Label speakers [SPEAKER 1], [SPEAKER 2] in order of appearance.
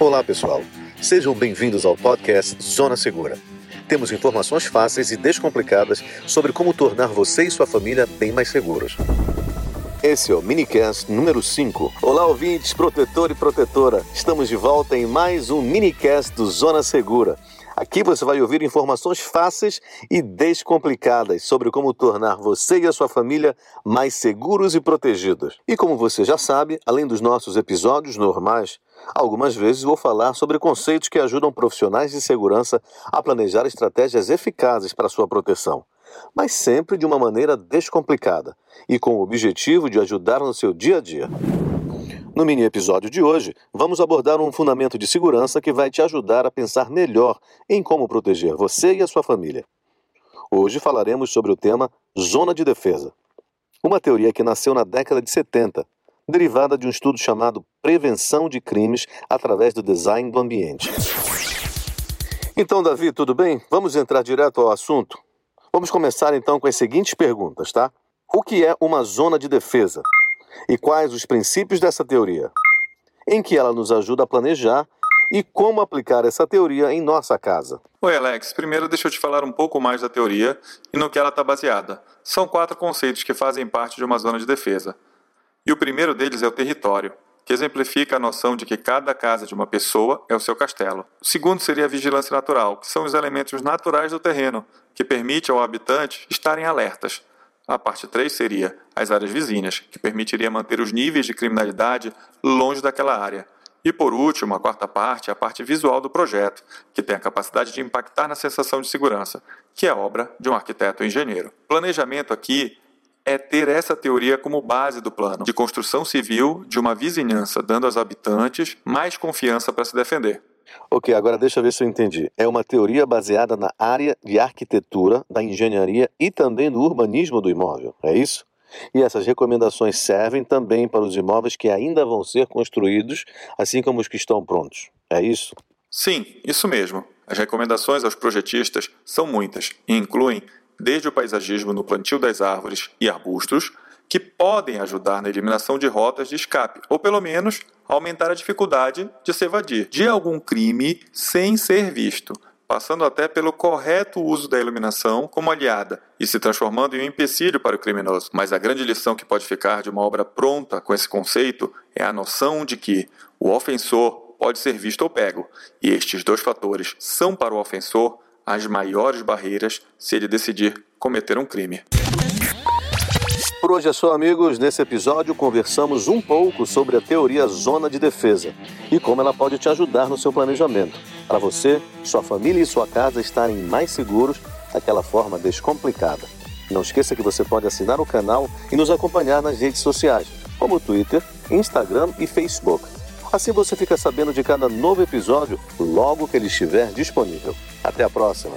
[SPEAKER 1] Olá, pessoal. Sejam bem-vindos ao podcast Zona Segura. Temos informações fáceis e descomplicadas sobre como tornar você e sua família bem mais seguros. Esse é o minicast número 5. Olá, ouvintes, protetor e protetora. Estamos de volta em mais um minicast do Zona Segura. Aqui você vai ouvir informações fáceis e descomplicadas sobre como tornar você e a sua família mais seguros e protegidos. E como você já sabe, além dos nossos episódios normais, algumas vezes vou falar sobre conceitos que ajudam profissionais de segurança a planejar estratégias eficazes para sua proteção, mas sempre de uma maneira descomplicada e com o objetivo de ajudar no seu dia a dia. No mini episódio de hoje, vamos abordar um fundamento de segurança que vai te ajudar a pensar melhor em como proteger você e a sua família. Hoje falaremos sobre o tema zona de defesa. Uma teoria que nasceu na década de 70, derivada de um estudo chamado Prevenção de Crimes através do Design do Ambiente. Então, Davi, tudo bem? Vamos entrar direto ao assunto? Vamos começar então com as seguintes perguntas, tá? O que é uma zona de defesa? E quais os princípios dessa teoria, em que ela nos ajuda a planejar e como aplicar essa teoria em nossa casa.
[SPEAKER 2] Oi, Alex. Primeiro, deixa eu te falar um pouco mais da teoria e no que ela está baseada. São quatro conceitos que fazem parte de uma zona de defesa. E o primeiro deles é o território, que exemplifica a noção de que cada casa de uma pessoa é o seu castelo. O segundo seria a vigilância natural, que são os elementos naturais do terreno, que permite ao habitante estarem alertas. A parte 3 seria as áreas vizinhas, que permitiria manter os níveis de criminalidade longe daquela área. E por último, a quarta parte é a parte visual do projeto, que tem a capacidade de impactar na sensação de segurança, que é obra de um arquiteto ou engenheiro. Planejamento aqui é ter essa teoria como base do plano de construção civil de uma vizinhança, dando aos habitantes mais confiança para se defender.
[SPEAKER 1] Ok, agora deixa eu ver se eu entendi. É uma teoria baseada na área de arquitetura, da engenharia e também do urbanismo do imóvel, é isso? E essas recomendações servem também para os imóveis que ainda vão ser construídos, assim como os que estão prontos, é isso?
[SPEAKER 2] Sim, isso mesmo. As recomendações aos projetistas são muitas e incluem desde o paisagismo no plantio das árvores e arbustos, que podem ajudar na eliminação de rotas de escape, ou pelo menos aumentar a dificuldade de se evadir de algum crime sem ser visto, passando até pelo correto uso da iluminação como aliada e se transformando em um empecilho para o criminoso. Mas a grande lição que pode ficar de uma obra pronta com esse conceito é a noção de que o ofensor pode ser visto ou pego, e estes dois fatores são para o ofensor as maiores barreiras se ele decidir cometer um crime.
[SPEAKER 1] Por hoje é só, amigos. Nesse episódio, conversamos um pouco sobre a teoria zona de defesa e como ela pode te ajudar no seu planejamento, para você, sua família e sua casa estarem mais seguros daquela forma descomplicada. Não esqueça que você pode assinar o canal e nos acompanhar nas redes sociais, como Twitter, Instagram e Facebook. Assim você fica sabendo de cada novo episódio logo que ele estiver disponível. Até a próxima.